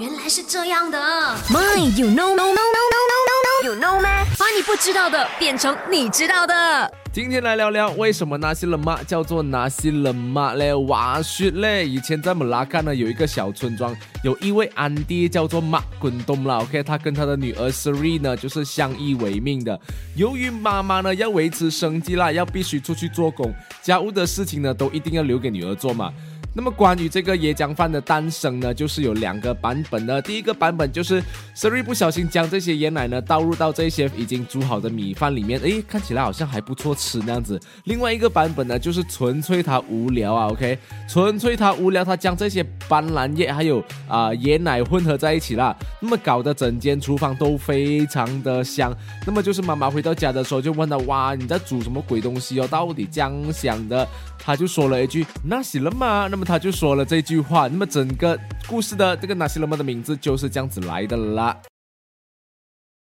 原来是这样的。My, you know, no, no, no, no, no, no, you know 吗？把你不知道的变成你知道的。今天来聊聊为什么那些人马叫做那些人马嘞？哇雪嘞！以前在马拉干呢有一个小村庄，有一位安迪叫做马滚东啦。OK，他跟他的女儿 Siri 呢就是相依为命的。由于妈妈呢要维持生计啦，要必须出去做工，家务的事情呢都一定要留给女儿做嘛。那么关于这个椰浆饭的诞生呢，就是有两个版本的。第一个版本就是 Siri 不小心将这些椰奶呢倒入到这些已经煮好的米饭里面，诶，看起来好像还不错吃那样子。另外一个版本呢，就是纯粹他无聊啊，OK，纯粹他无聊，他将这些斑斓叶还有啊椰奶混合在一起啦，那么搞得整间厨房都非常的香。那么就是妈妈回到家的时候就问他，哇，你在煮什么鬼东西哦？到底这样想的？他就说了一句，那行了吗？那么。他就说了这句话，那么整个故事的这个纳西勒吗的名字就是这样子来的啦。